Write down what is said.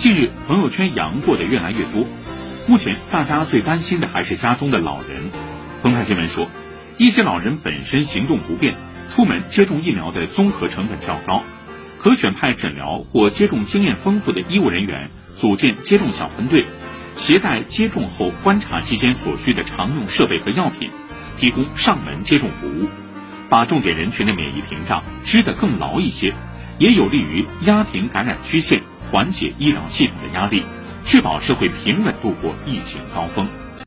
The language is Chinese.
近日，朋友圈阳过的越来越多。目前，大家最担心的还是家中的老人。澎湃新闻说，一些老人本身行动不便，出门接种疫苗的综合成本较高，可选派诊疗或接种经验丰富的医务人员组建接种小分队，携带接种后观察期间所需的常用设备和药品，提供上门接种服务，把重点人群的免疫屏障支得更牢一些，也有利于压平感染曲线。缓解医疗系统的压力，确保社会平稳度过疫情高峰。